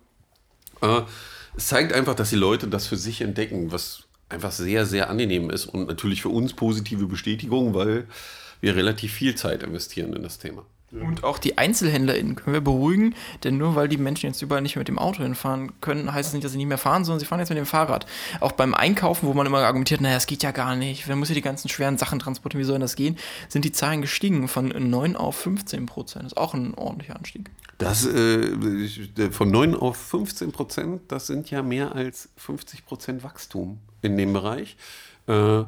Äh, es zeigt einfach, dass die Leute das für sich entdecken, was einfach sehr, sehr angenehm ist und natürlich für uns positive Bestätigung, weil wir relativ viel Zeit investieren in das Thema. Und auch die EinzelhändlerInnen können wir beruhigen, denn nur weil die Menschen jetzt überall nicht mehr mit dem Auto hinfahren können, heißt es nicht, dass sie nicht mehr fahren, sondern sie fahren jetzt mit dem Fahrrad. Auch beim Einkaufen, wo man immer argumentiert, naja, es geht ja gar nicht, wer muss hier die ganzen schweren Sachen transportieren, wie soll das gehen, sind die Zahlen gestiegen von 9 auf 15 Prozent. Das ist auch ein ordentlicher Anstieg. Das äh, von 9 auf 15 Prozent, das sind ja mehr als 50 Prozent Wachstum in dem Bereich. Äh,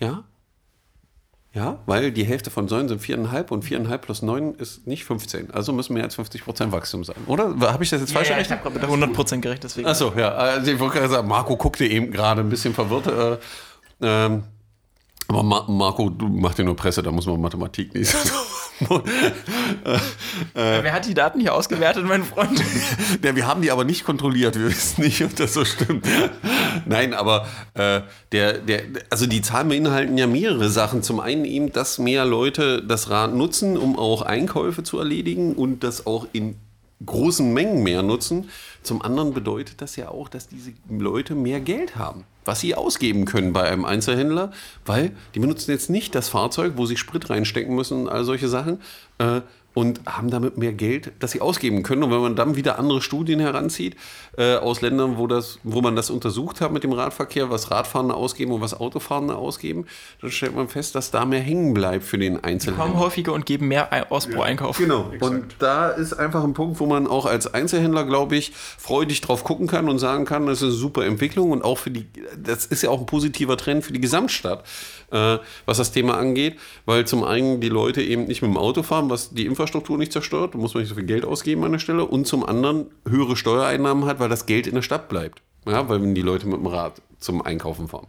ja, ja, weil die Hälfte von 9 sind 4,5 und 4,5 plus 9 ist nicht 15. Also müssen mehr als 50 Prozent Wachstum sein, oder? Habe ich das jetzt ja, falsch ja, gerechnet? Ich habe gerade mit 100 Prozent gerechnet, deswegen. Achso, ja. Also ich wollte gerade sagen, Marco guckte eben gerade ein bisschen verwirrt. Äh, ähm, aber Marco, du machst ja nur Presse, da muss man Mathematik nicht. äh, Wer hat die Daten hier ausgewertet, mein Freund? ja, wir haben die aber nicht kontrolliert. Wir wissen nicht, ob das so stimmt. Nein, aber äh, der, der, also die Zahlen beinhalten ja mehrere Sachen. Zum einen eben, dass mehr Leute das Rad nutzen, um auch Einkäufe zu erledigen und das auch in großen Mengen mehr nutzen. Zum anderen bedeutet das ja auch, dass diese Leute mehr Geld haben, was sie ausgeben können bei einem Einzelhändler, weil die benutzen jetzt nicht das Fahrzeug, wo sie Sprit reinstecken müssen und all solche Sachen, äh, und haben damit mehr Geld, das sie ausgeben können. Und wenn man dann wieder andere Studien heranzieht äh, aus Ländern, wo, das, wo man das untersucht hat mit dem Radverkehr, was Radfahrende ausgeben und was Autofahrende ausgeben, dann stellt man fest, dass da mehr hängen bleibt für den Einzelhändler. Die kommen häufiger und geben mehr aus pro Einkauf. Genau. Exakt. Und da ist einfach ein Punkt, wo man auch als Einzelhändler, glaube ich, freudig drauf gucken kann und sagen kann, das ist eine super Entwicklung und auch für die, das ist ja auch ein positiver Trend für die Gesamtstadt äh, was das Thema angeht, weil zum einen die Leute eben nicht mit dem Auto fahren, was die Infrastruktur nicht zerstört, muss man nicht so viel Geld ausgeben an der Stelle, und zum anderen höhere Steuereinnahmen hat, weil das Geld in der Stadt bleibt. Ja, weil die Leute mit dem Rad zum Einkaufen fahren.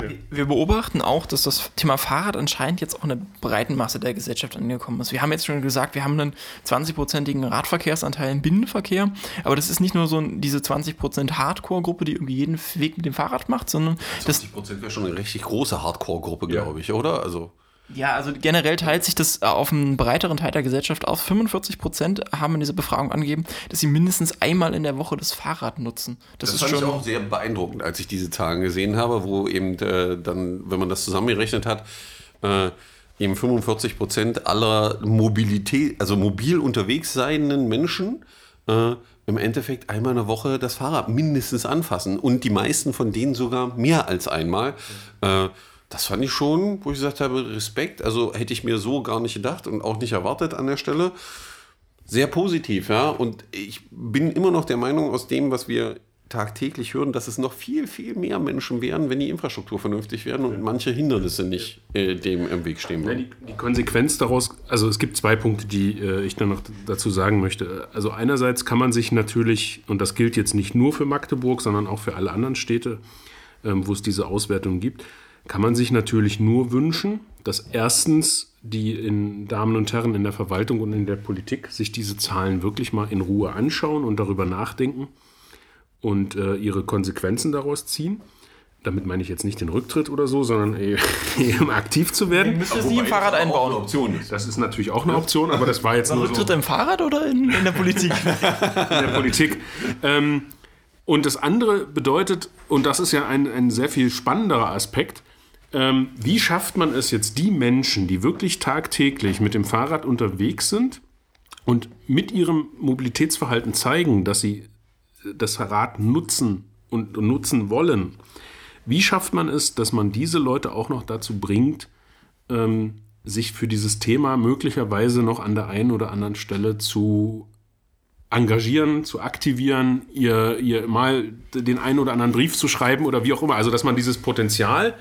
Ja. Wir beobachten auch, dass das Thema Fahrrad anscheinend jetzt auch in der breiten Masse der Gesellschaft angekommen ist. Wir haben jetzt schon gesagt, wir haben einen 20-prozentigen Radverkehrsanteil im Binnenverkehr, aber das ist nicht nur so diese 20% Hardcore-Gruppe, die irgendwie jeden Weg mit dem Fahrrad macht, sondern 20% wäre schon eine richtig große Hardcore-Gruppe, glaube ich, oder? Also ja, also generell teilt sich das auf einen breiteren Teil der Gesellschaft aus. 45 Prozent haben in dieser Befragung angegeben, dass sie mindestens einmal in der Woche das Fahrrad nutzen. Das, das ist fand schon ich auch sehr beeindruckend, als ich diese Zahlen gesehen habe, wo eben äh, dann, wenn man das zusammengerechnet hat, äh, eben 45 Prozent aller Mobilität, also mobil unterwegs seienden Menschen äh, im Endeffekt einmal in der Woche das Fahrrad mindestens anfassen und die meisten von denen sogar mehr als einmal. Äh, das fand ich schon, wo ich gesagt habe, Respekt. Also hätte ich mir so gar nicht gedacht und auch nicht erwartet an der Stelle. Sehr positiv, ja. Und ich bin immer noch der Meinung, aus dem, was wir tagtäglich hören, dass es noch viel, viel mehr Menschen wären, wenn die Infrastruktur vernünftig wäre und manche Hindernisse nicht äh, dem im Weg stehen Ja, würden. die, die Konsequenz daraus, also es gibt zwei Punkte, die äh, ich dann noch dazu sagen möchte. Also einerseits kann man sich natürlich, und das gilt jetzt nicht nur für Magdeburg, sondern auch für alle anderen Städte, ähm, wo es diese Auswertung gibt, kann man sich natürlich nur wünschen, dass erstens die in, Damen und Herren in der Verwaltung und in der Politik sich diese Zahlen wirklich mal in Ruhe anschauen und darüber nachdenken und äh, ihre Konsequenzen daraus ziehen. Damit meine ich jetzt nicht den Rücktritt oder so, sondern eben aktiv zu werden. Müsste sie im Fahrrad einbauen. Option ist. Das ist natürlich auch eine Option, aber das war jetzt nur so Rücktritt im Fahrrad oder in, in der Politik? in der Politik. Ähm, und das andere bedeutet, und das ist ja ein, ein sehr viel spannenderer Aspekt, ähm, wie schafft man es jetzt, die Menschen, die wirklich tagtäglich mit dem Fahrrad unterwegs sind und mit ihrem Mobilitätsverhalten zeigen, dass sie das Rad nutzen und nutzen wollen, wie schafft man es, dass man diese Leute auch noch dazu bringt, ähm, sich für dieses Thema möglicherweise noch an der einen oder anderen Stelle zu engagieren, zu aktivieren, ihr, ihr mal den einen oder anderen Brief zu schreiben oder wie auch immer. Also, dass man dieses Potenzial,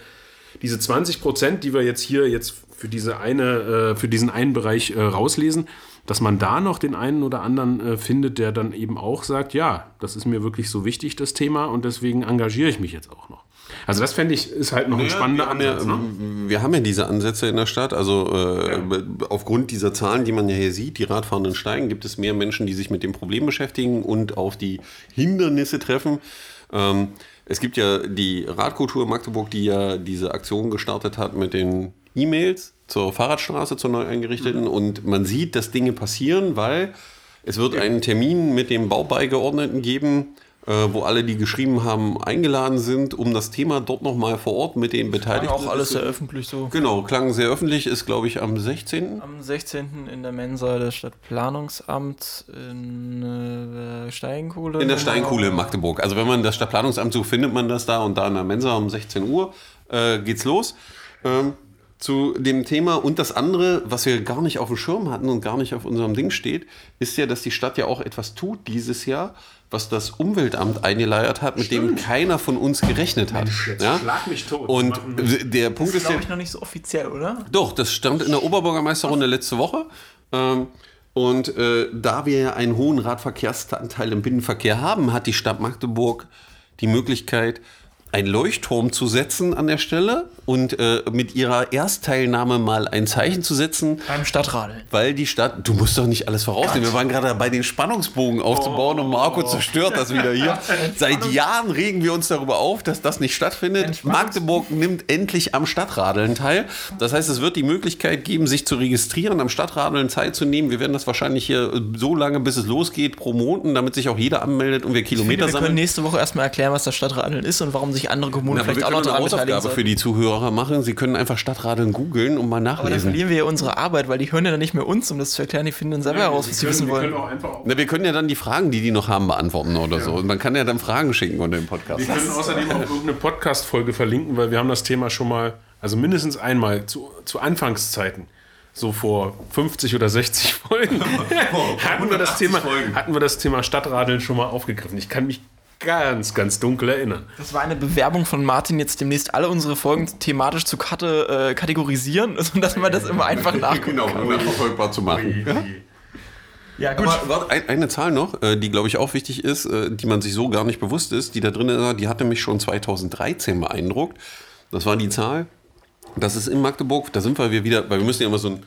diese 20 Prozent, die wir jetzt hier jetzt für, diese eine, äh, für diesen einen Bereich äh, rauslesen, dass man da noch den einen oder anderen äh, findet, der dann eben auch sagt, ja, das ist mir wirklich so wichtig, das Thema, und deswegen engagiere ich mich jetzt auch noch. Also das fände ich, ist halt noch ein spannender wir, haben ja, Ansatz. Ne? wir haben ja diese Ansätze in der Stadt. Also äh, aufgrund dieser Zahlen, die man ja hier sieht, die Radfahrenden steigen, gibt es mehr Menschen, die sich mit dem Problem beschäftigen und auf die Hindernisse treffen. Ähm, es gibt ja die Radkultur Magdeburg, die ja diese Aktion gestartet hat mit den E-Mails zur Fahrradstraße, zur neu eingerichteten. Und man sieht, dass Dinge passieren, weil es wird einen Termin mit dem Baubeigeordneten geben, wo alle, die geschrieben haben, eingeladen sind, um das Thema dort nochmal vor Ort mit den Beteiligten. auch alles sehr öffentlich so. Genau, klang sehr öffentlich, ist glaube ich am 16. Am 16. in der Mensa des Stadtplanungsamts in äh, Steinkohle. In der Steinkuhle in Magdeburg. Also wenn man das Stadtplanungsamt sucht, findet man das da und da in der Mensa um 16 Uhr äh, geht's los. Ähm, zu dem Thema und das andere, was wir gar nicht auf dem Schirm hatten und gar nicht auf unserem Ding steht, ist ja, dass die Stadt ja auch etwas tut dieses Jahr, was das Umweltamt eingeleiert hat, mit dem keiner von uns gerechnet hat. ja? schlag mich tot. Und der Punkt Das ist ist, ja, glaube ich, noch nicht so offiziell, oder? Doch, das stand in der Oberbürgermeisterrunde letzte Woche. Ähm, und äh, da wir ja einen hohen Radverkehrsanteil im Binnenverkehr haben, hat die Stadt Magdeburg die Möglichkeit, einen Leuchtturm zu setzen an der Stelle und äh, mit ihrer Erstteilnahme mal ein Zeichen zu setzen, Beim Stadtradeln. weil die Stadt, du musst doch nicht alles vorausnehmen. Wir waren gerade dabei, den Spannungsbogen aufzubauen und Marco zerstört das wieder hier. Seit Jahren regen wir uns darüber auf, dass das nicht stattfindet. Magdeburg nimmt endlich am Stadtradeln teil. Das heißt, es wird die Möglichkeit geben, sich zu registrieren, am Stadtradeln teilzunehmen. Wir werden das wahrscheinlich hier so lange, bis es losgeht, promoten, damit sich auch jeder anmeldet und wir Kilometer Wir können sammeln. nächste Woche erstmal erklären, was das Stadtradeln ist und warum sich andere Kommunen Na, wir vielleicht auch können noch eine daran beteiligen für die Zuhörer machen. Sie können einfach Stadtradeln googeln und mal Aber dann nachlesen. verlieren wir ja unsere Arbeit, weil die hören ja dann nicht mehr uns, um das zu erklären. Die finden dann selber heraus, was sie wissen wollen. Na, wir können ja dann die Fragen, die die noch haben, beantworten oder so. Und man kann ja dann Fragen schicken unter dem Podcast. Wir können außerdem auch irgendeine Podcast-Folge verlinken, weil wir haben das Thema schon mal, also mindestens einmal zu, zu Anfangszeiten, so vor 50 oder 60 Folgen, hatten, wir das Thema, hatten wir das Thema Stadtradeln schon mal aufgegriffen. Ich kann mich ganz, ganz dunkel erinnern. Das war eine Bewerbung von Martin, jetzt demnächst alle unsere Folgen thematisch zu Karte, äh, kategorisieren, sodass man das immer einfach nachgucken Genau, kann. um nachverfolgbar zu machen. Ja, gut. Aber warte, ein, eine Zahl noch, äh, die glaube ich auch wichtig ist, äh, die man sich so gar nicht bewusst ist, die da drin ist, die hatte mich schon 2013 beeindruckt. Das war die Zahl, das ist in Magdeburg, da sind wir wieder, weil wir müssen ja immer so einen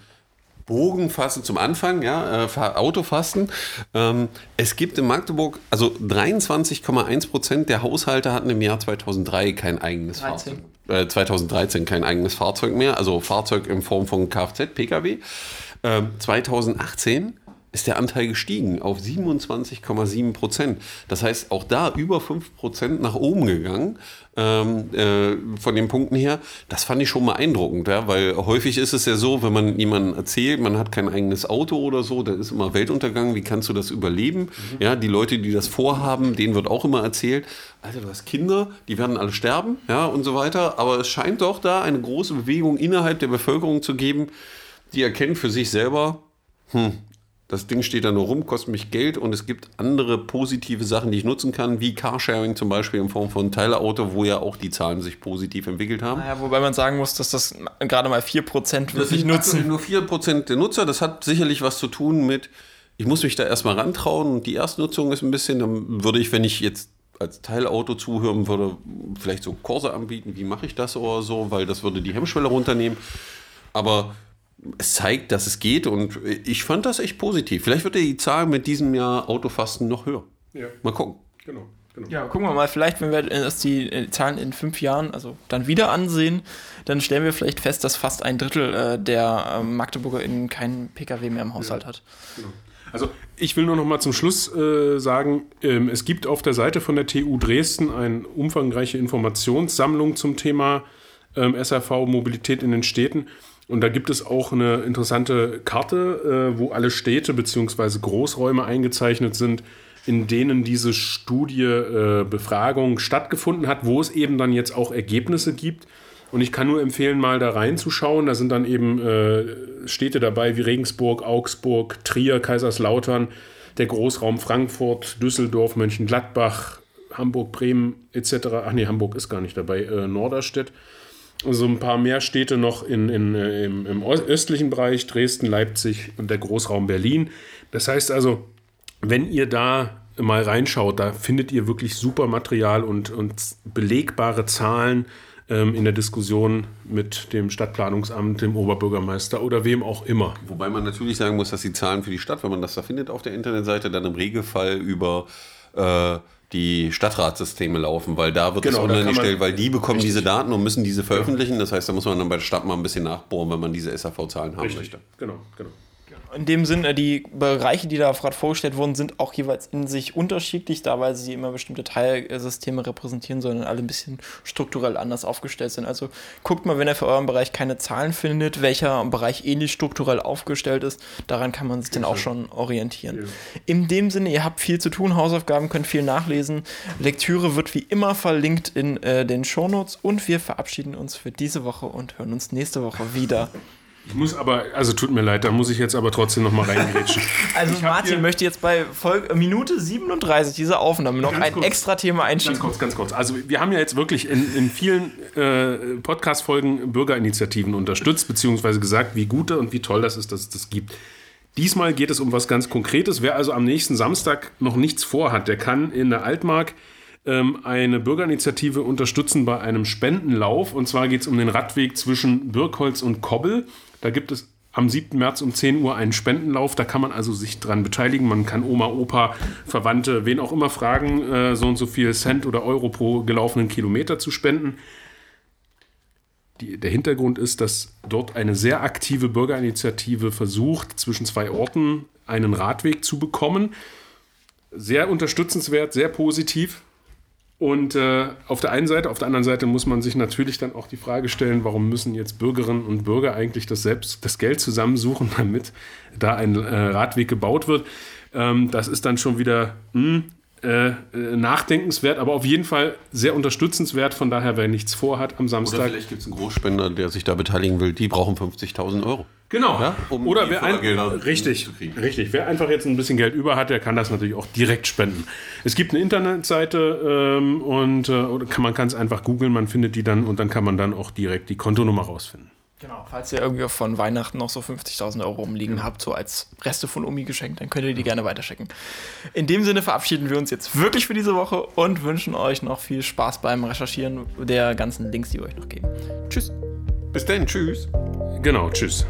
Bogen fassen zum Anfang, ja, äh, Fa- Autofasten. Ähm, es gibt in Magdeburg, also 23,1 Prozent der Haushalte hatten im Jahr 2003 kein eigenes 13. Fahrzeug. Äh, 2013 kein eigenes Fahrzeug mehr, also Fahrzeug in Form von Kfz, Pkw. Ähm, 2018 ist der Anteil gestiegen auf 27,7 Prozent. Das heißt, auch da über 5 Prozent nach oben gegangen ähm, äh, von den Punkten her. Das fand ich schon beeindruckend, ja, weil häufig ist es ja so, wenn man jemandem erzählt, man hat kein eigenes Auto oder so, dann ist immer Weltuntergang, wie kannst du das überleben? Mhm. Ja, die Leute, die das vorhaben, denen wird auch immer erzählt, Alter, du hast Kinder, die werden alle sterben, ja, und so weiter. Aber es scheint doch da eine große Bewegung innerhalb der Bevölkerung zu geben, die erkennen für sich selber, hm, das Ding steht da nur rum, kostet mich Geld und es gibt andere positive Sachen, die ich nutzen kann, wie Carsharing zum Beispiel in Form von Teileauto, wo ja auch die Zahlen sich positiv entwickelt haben. Naja, wobei man sagen muss, dass das gerade mal 4% wirklich nutzen. Nur 4% der Nutzer, das hat sicherlich was zu tun mit, ich muss mich da erstmal rantrauen und die Erstnutzung ist ein bisschen, dann würde ich, wenn ich jetzt als Teilauto zuhören würde, vielleicht so Kurse anbieten, wie mache ich das oder so, weil das würde die Hemmschwelle runternehmen. Aber es zeigt, dass es geht und ich fand das echt positiv. Vielleicht wird die Zahl mit diesem Jahr Autofasten noch höher. Ja. Mal gucken. Genau. Genau. Ja, gucken wir mal, vielleicht, wenn wir uns die äh, Zahlen in fünf Jahren, also dann wieder ansehen, dann stellen wir vielleicht fest, dass fast ein Drittel äh, der äh, MagdeburgerInnen keinen Pkw mehr im Haushalt ja. hat. Genau. Also ich will nur noch mal zum Schluss äh, sagen, ähm, es gibt auf der Seite von der TU Dresden eine umfangreiche Informationssammlung zum Thema ähm, SRV Mobilität in den Städten. Und da gibt es auch eine interessante Karte, äh, wo alle Städte bzw. Großräume eingezeichnet sind, in denen diese Studie äh, Befragung stattgefunden hat, wo es eben dann jetzt auch Ergebnisse gibt. Und ich kann nur empfehlen, mal da reinzuschauen. Da sind dann eben äh, Städte dabei wie Regensburg, Augsburg, Trier, Kaiserslautern, der Großraum Frankfurt, Düsseldorf, Mönchengladbach, Hamburg, Bremen etc. Ach nee, Hamburg ist gar nicht dabei, äh, Norderstedt so ein paar mehr Städte noch in, in, äh, im, im östlichen Bereich, Dresden, Leipzig und der Großraum Berlin. Das heißt also, wenn ihr da mal reinschaut, da findet ihr wirklich super Material und, und belegbare Zahlen ähm, in der Diskussion mit dem Stadtplanungsamt, dem Oberbürgermeister oder wem auch immer. Wobei man natürlich sagen muss, dass die Zahlen für die Stadt, wenn man das da findet auf der Internetseite, dann im Regelfall über äh, die Stadtratssysteme laufen, weil da wird genau, es online gestellt, weil die bekommen richtig. diese Daten und müssen diese veröffentlichen. Das heißt, da muss man dann bei der Stadt mal ein bisschen nachbohren, wenn man diese SAV-Zahlen haben richtig. möchte. Genau, genau in dem Sinne, die Bereiche, die da gerade vorgestellt wurden, sind auch jeweils in sich unterschiedlich, da weil sie immer bestimmte Teilsysteme repräsentieren, sondern alle ein bisschen strukturell anders aufgestellt sind. Also guckt mal, wenn ihr für euren Bereich keine Zahlen findet, welcher Bereich ähnlich strukturell aufgestellt ist, daran kann man sich dann auch schon orientieren. Ja. In dem Sinne, ihr habt viel zu tun, Hausaufgaben könnt viel nachlesen. Lektüre wird wie immer verlinkt in äh, den Shownotes und wir verabschieden uns für diese Woche und hören uns nächste Woche wieder. Ich muss aber, also tut mir leid, da muss ich jetzt aber trotzdem noch mal reingrätschen. also Martin möchte jetzt bei Folge, Minute 37 dieser Aufnahme noch ein kurz, extra Thema einschieben. Ganz kurz, ganz kurz. Also wir haben ja jetzt wirklich in, in vielen äh, Podcast-Folgen Bürgerinitiativen unterstützt, beziehungsweise gesagt, wie gut und wie toll das ist, dass es das gibt. Diesmal geht es um was ganz Konkretes. Wer also am nächsten Samstag noch nichts vorhat, der kann in der Altmark ähm, eine Bürgerinitiative unterstützen bei einem Spendenlauf. Und zwar geht es um den Radweg zwischen Birkholz und Kobbel. Da gibt es am 7. März um 10 Uhr einen Spendenlauf. Da kann man also sich dran beteiligen. Man kann Oma, Opa, Verwandte, wen auch immer fragen, äh, so und so viel Cent oder Euro pro gelaufenen Kilometer zu spenden. Die, der Hintergrund ist, dass dort eine sehr aktive Bürgerinitiative versucht, zwischen zwei Orten einen Radweg zu bekommen. Sehr unterstützenswert, sehr positiv. Und äh, auf der einen Seite, auf der anderen Seite muss man sich natürlich dann auch die Frage stellen, warum müssen jetzt Bürgerinnen und Bürger eigentlich das selbst das Geld zusammensuchen, damit da ein äh, Radweg gebaut wird. Ähm, das ist dann schon wieder mh, hm, äh, äh, nachdenkenswert, aber auf jeden Fall sehr unterstützenswert. Von daher, wer nichts vorhat am Samstag. Oder vielleicht gibt es einen Großspender, der sich da beteiligen will. Die brauchen 50.000 Euro. Genau. Ja, um Oder wer ein, richtig, richtig. Wer einfach jetzt ein bisschen Geld über hat, der kann das natürlich auch direkt spenden. Es gibt eine Internetseite ähm, und äh, man kann es einfach googeln, man findet die dann und dann kann man dann auch direkt die Kontonummer rausfinden. Genau, falls ihr irgendwie von Weihnachten noch so 50.000 Euro rumliegen habt, so als Reste von Umi geschenkt, dann könnt ihr die gerne weiterschicken. In dem Sinne verabschieden wir uns jetzt wirklich für diese Woche und wünschen euch noch viel Spaß beim Recherchieren der ganzen Links, die wir euch noch geben. Tschüss. Bis dann, tschüss. Genau, tschüss.